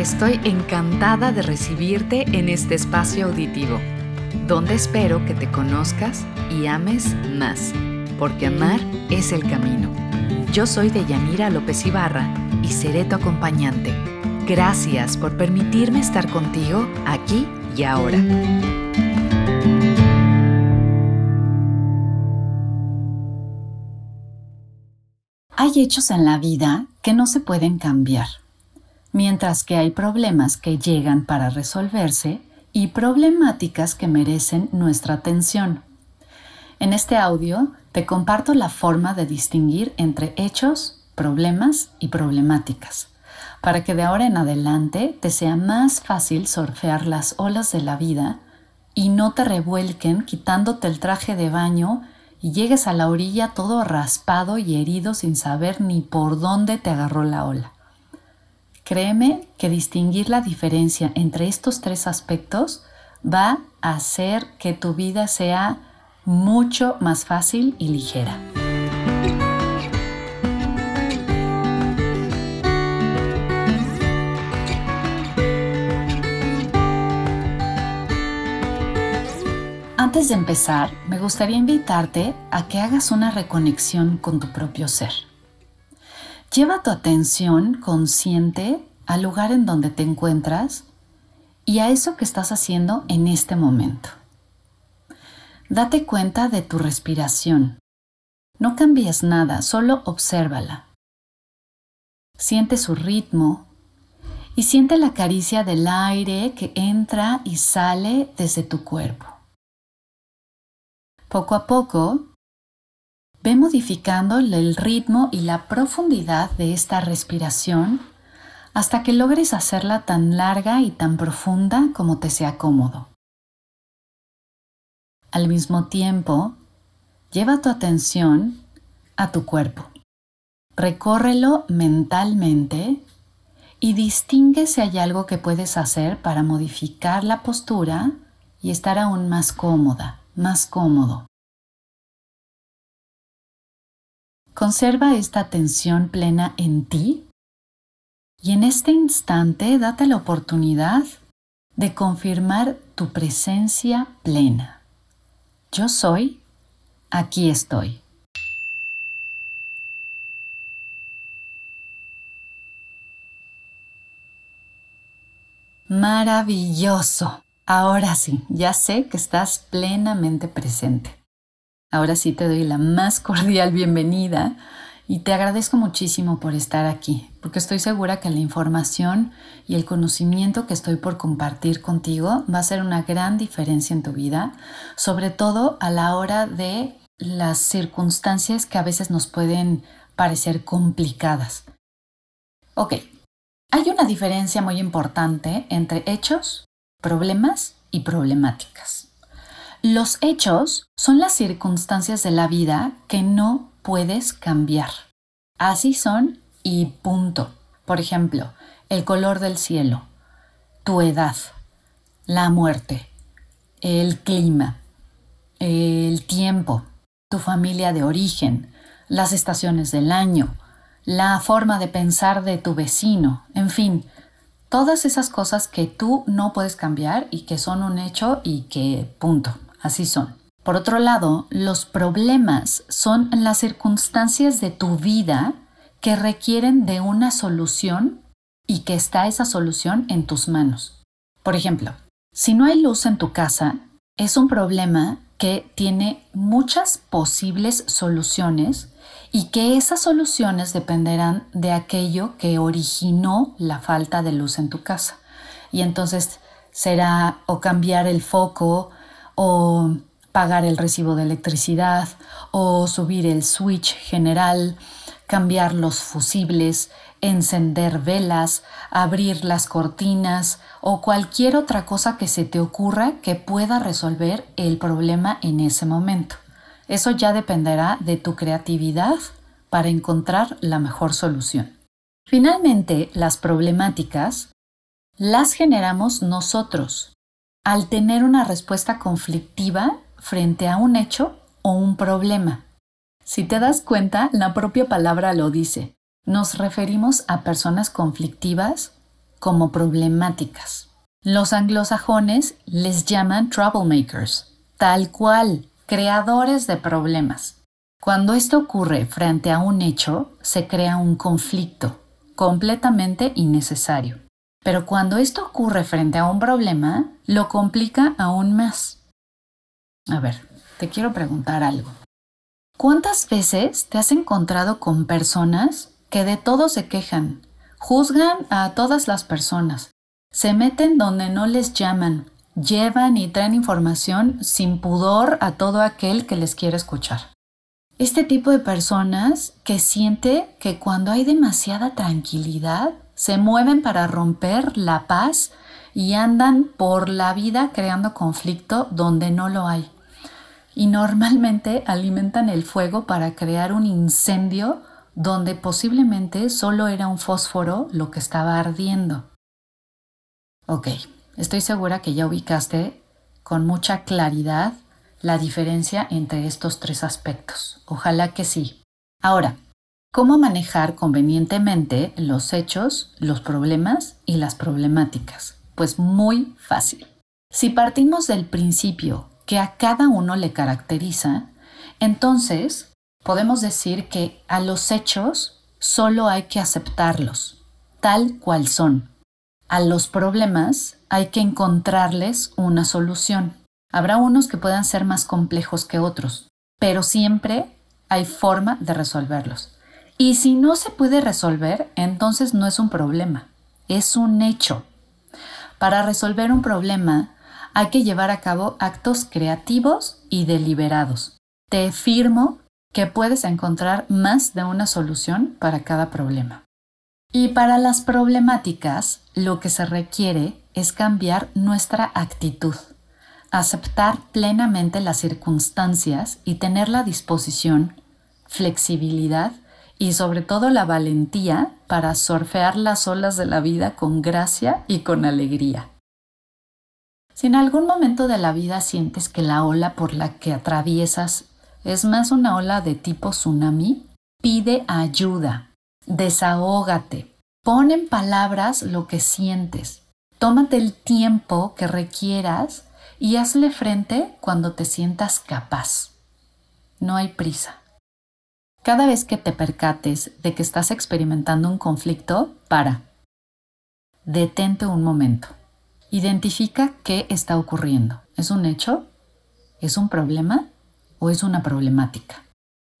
estoy encantada de recibirte en este espacio auditivo, donde espero que te conozcas y ames más, porque amar es el camino. Yo soy Deyanira López Ibarra y seré tu acompañante. Gracias por permitirme estar contigo aquí y ahora. Hay hechos en la vida que no se pueden cambiar mientras que hay problemas que llegan para resolverse y problemáticas que merecen nuestra atención. En este audio te comparto la forma de distinguir entre hechos, problemas y problemáticas, para que de ahora en adelante te sea más fácil surfear las olas de la vida y no te revuelquen quitándote el traje de baño y llegues a la orilla todo raspado y herido sin saber ni por dónde te agarró la ola. Créeme que distinguir la diferencia entre estos tres aspectos va a hacer que tu vida sea mucho más fácil y ligera. Antes de empezar, me gustaría invitarte a que hagas una reconexión con tu propio ser. Lleva tu atención consciente al lugar en donde te encuentras y a eso que estás haciendo en este momento. Date cuenta de tu respiración. No cambies nada, solo obsérvala. Siente su ritmo y siente la caricia del aire que entra y sale desde tu cuerpo. Poco a poco, Ve modificando el ritmo y la profundidad de esta respiración hasta que logres hacerla tan larga y tan profunda como te sea cómodo. Al mismo tiempo, lleva tu atención a tu cuerpo. Recórrelo mentalmente y distingue si hay algo que puedes hacer para modificar la postura y estar aún más cómoda, más cómodo. Conserva esta atención plena en ti y en este instante date la oportunidad de confirmar tu presencia plena. Yo soy, aquí estoy. Maravilloso. Ahora sí, ya sé que estás plenamente presente. Ahora sí te doy la más cordial bienvenida y te agradezco muchísimo por estar aquí, porque estoy segura que la información y el conocimiento que estoy por compartir contigo va a ser una gran diferencia en tu vida, sobre todo a la hora de las circunstancias que a veces nos pueden parecer complicadas. Ok, hay una diferencia muy importante entre hechos, problemas y problemáticas. Los hechos son las circunstancias de la vida que no puedes cambiar. Así son y punto. Por ejemplo, el color del cielo, tu edad, la muerte, el clima, el tiempo, tu familia de origen, las estaciones del año, la forma de pensar de tu vecino, en fin, todas esas cosas que tú no puedes cambiar y que son un hecho y que punto, así son. Por otro lado, los problemas son las circunstancias de tu vida que requieren de una solución y que está esa solución en tus manos. Por ejemplo, si no hay luz en tu casa, es un problema que tiene muchas posibles soluciones y que esas soluciones dependerán de aquello que originó la falta de luz en tu casa. Y entonces será o cambiar el foco o pagar el recibo de electricidad o subir el switch general, cambiar los fusibles, encender velas, abrir las cortinas o cualquier otra cosa que se te ocurra que pueda resolver el problema en ese momento. Eso ya dependerá de tu creatividad para encontrar la mejor solución. Finalmente, las problemáticas las generamos nosotros al tener una respuesta conflictiva frente a un hecho o un problema. Si te das cuenta, la propia palabra lo dice. Nos referimos a personas conflictivas como problemáticas. Los anglosajones les llaman troublemakers, tal cual, creadores de problemas. Cuando esto ocurre frente a un hecho, se crea un conflicto completamente innecesario. Pero cuando esto ocurre frente a un problema, lo complica aún más. A ver, te quiero preguntar algo. ¿Cuántas veces te has encontrado con personas que de todo se quejan, juzgan a todas las personas, se meten donde no les llaman, llevan y traen información sin pudor a todo aquel que les quiere escuchar? Este tipo de personas que siente que cuando hay demasiada tranquilidad, se mueven para romper la paz y andan por la vida creando conflicto donde no lo hay y normalmente alimentan el fuego para crear un incendio donde posiblemente solo era un fósforo lo que estaba ardiendo. Ok, estoy segura que ya ubicaste con mucha claridad la diferencia entre estos tres aspectos. Ojalá que sí. Ahora, ¿cómo manejar convenientemente los hechos, los problemas y las problemáticas? Pues muy fácil. Si partimos del principio que a cada uno le caracteriza, entonces podemos decir que a los hechos solo hay que aceptarlos, tal cual son. A los problemas hay que encontrarles una solución. Habrá unos que puedan ser más complejos que otros, pero siempre hay forma de resolverlos. Y si no se puede resolver, entonces no es un problema, es un hecho. Para resolver un problema hay que llevar a cabo actos creativos y deliberados. Te afirmo que puedes encontrar más de una solución para cada problema. Y para las problemáticas, lo que se requiere es cambiar nuestra actitud, aceptar plenamente las circunstancias y tener la disposición, flexibilidad y sobre todo la valentía para surfear las olas de la vida con gracia y con alegría. Si en algún momento de la vida sientes que la ola por la que atraviesas es más una ola de tipo tsunami, pide ayuda, desahógate, pon en palabras lo que sientes, tómate el tiempo que requieras y hazle frente cuando te sientas capaz. No hay prisa. Cada vez que te percates de que estás experimentando un conflicto, para. Detente un momento. Identifica qué está ocurriendo. ¿Es un hecho? ¿Es un problema? ¿O es una problemática?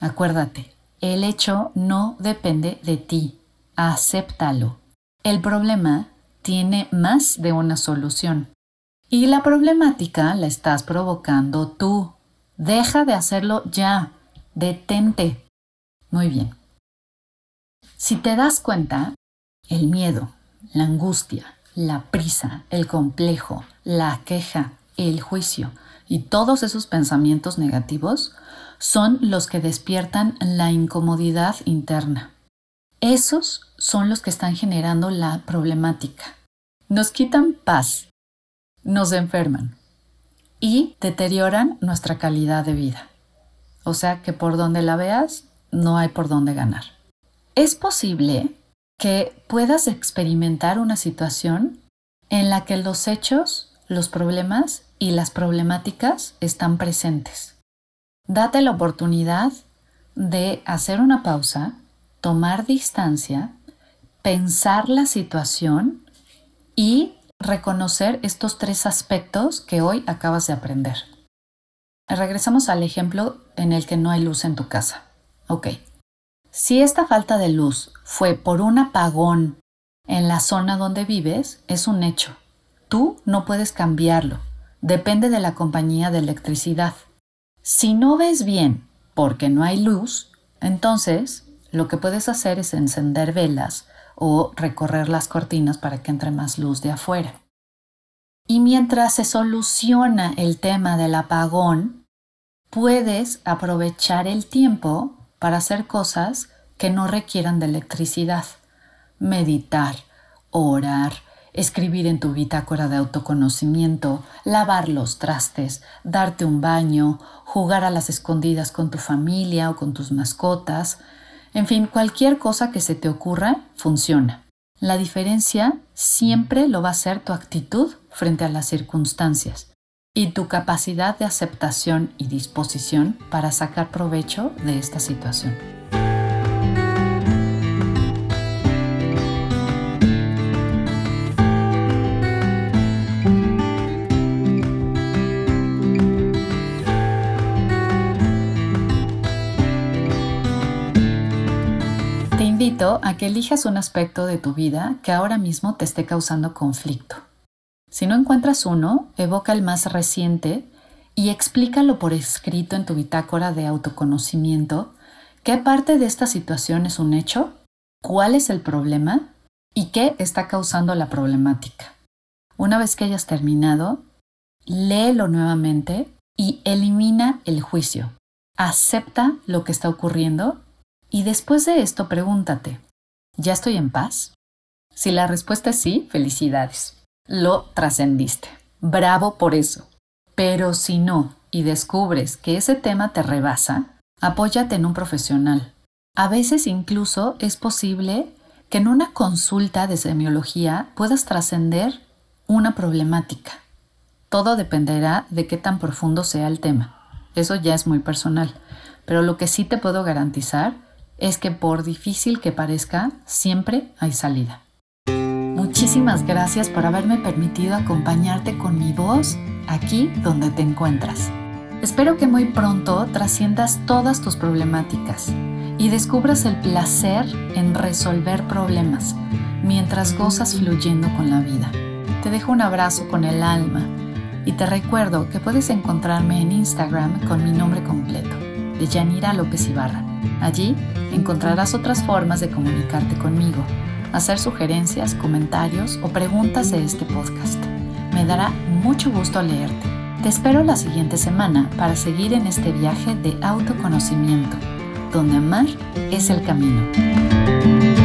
Acuérdate, el hecho no depende de ti. Acéptalo. El problema tiene más de una solución. Y la problemática la estás provocando tú. Deja de hacerlo ya. Detente. Muy bien. Si te das cuenta, el miedo, la angustia, la prisa, el complejo, la queja, el juicio y todos esos pensamientos negativos son los que despiertan la incomodidad interna. Esos son los que están generando la problemática. Nos quitan paz, nos enferman y deterioran nuestra calidad de vida. O sea que por donde la veas, no hay por dónde ganar. Es posible que puedas experimentar una situación en la que los hechos, los problemas y las problemáticas están presentes. Date la oportunidad de hacer una pausa, tomar distancia, pensar la situación y reconocer estos tres aspectos que hoy acabas de aprender. Regresamos al ejemplo en el que no hay luz en tu casa. Ok, si esta falta de luz fue por un apagón en la zona donde vives, es un hecho. Tú no puedes cambiarlo. Depende de la compañía de electricidad. Si no ves bien porque no hay luz, entonces lo que puedes hacer es encender velas o recorrer las cortinas para que entre más luz de afuera. Y mientras se soluciona el tema del apagón, puedes aprovechar el tiempo para hacer cosas que no requieran de electricidad. Meditar, orar, escribir en tu bitácora de autoconocimiento, lavar los trastes, darte un baño, jugar a las escondidas con tu familia o con tus mascotas, en fin, cualquier cosa que se te ocurra funciona. La diferencia siempre lo va a ser tu actitud frente a las circunstancias y tu capacidad de aceptación y disposición para sacar provecho de esta situación. a que elijas un aspecto de tu vida que ahora mismo te esté causando conflicto. Si no encuentras uno, evoca el más reciente y explícalo por escrito en tu bitácora de autoconocimiento qué parte de esta situación es un hecho, cuál es el problema y qué está causando la problemática. Una vez que hayas terminado, léelo nuevamente y elimina el juicio. Acepta lo que está ocurriendo y después de esto pregúntate, ¿ya estoy en paz? Si la respuesta es sí, felicidades. Lo trascendiste. Bravo por eso. Pero si no, y descubres que ese tema te rebasa, apóyate en un profesional. A veces incluso es posible que en una consulta de semiología puedas trascender una problemática. Todo dependerá de qué tan profundo sea el tema. Eso ya es muy personal. Pero lo que sí te puedo garantizar es que por difícil que parezca, siempre hay salida. Muchísimas gracias por haberme permitido acompañarte con mi voz aquí donde te encuentras. Espero que muy pronto trasciendas todas tus problemáticas y descubras el placer en resolver problemas mientras gozas fluyendo con la vida. Te dejo un abrazo con el alma y te recuerdo que puedes encontrarme en Instagram con mi nombre completo, de Yanira López Ibarra. Allí encontrarás otras formas de comunicarte conmigo, hacer sugerencias, comentarios o preguntas de este podcast. Me dará mucho gusto leerte. Te espero la siguiente semana para seguir en este viaje de autoconocimiento, donde amar es el camino.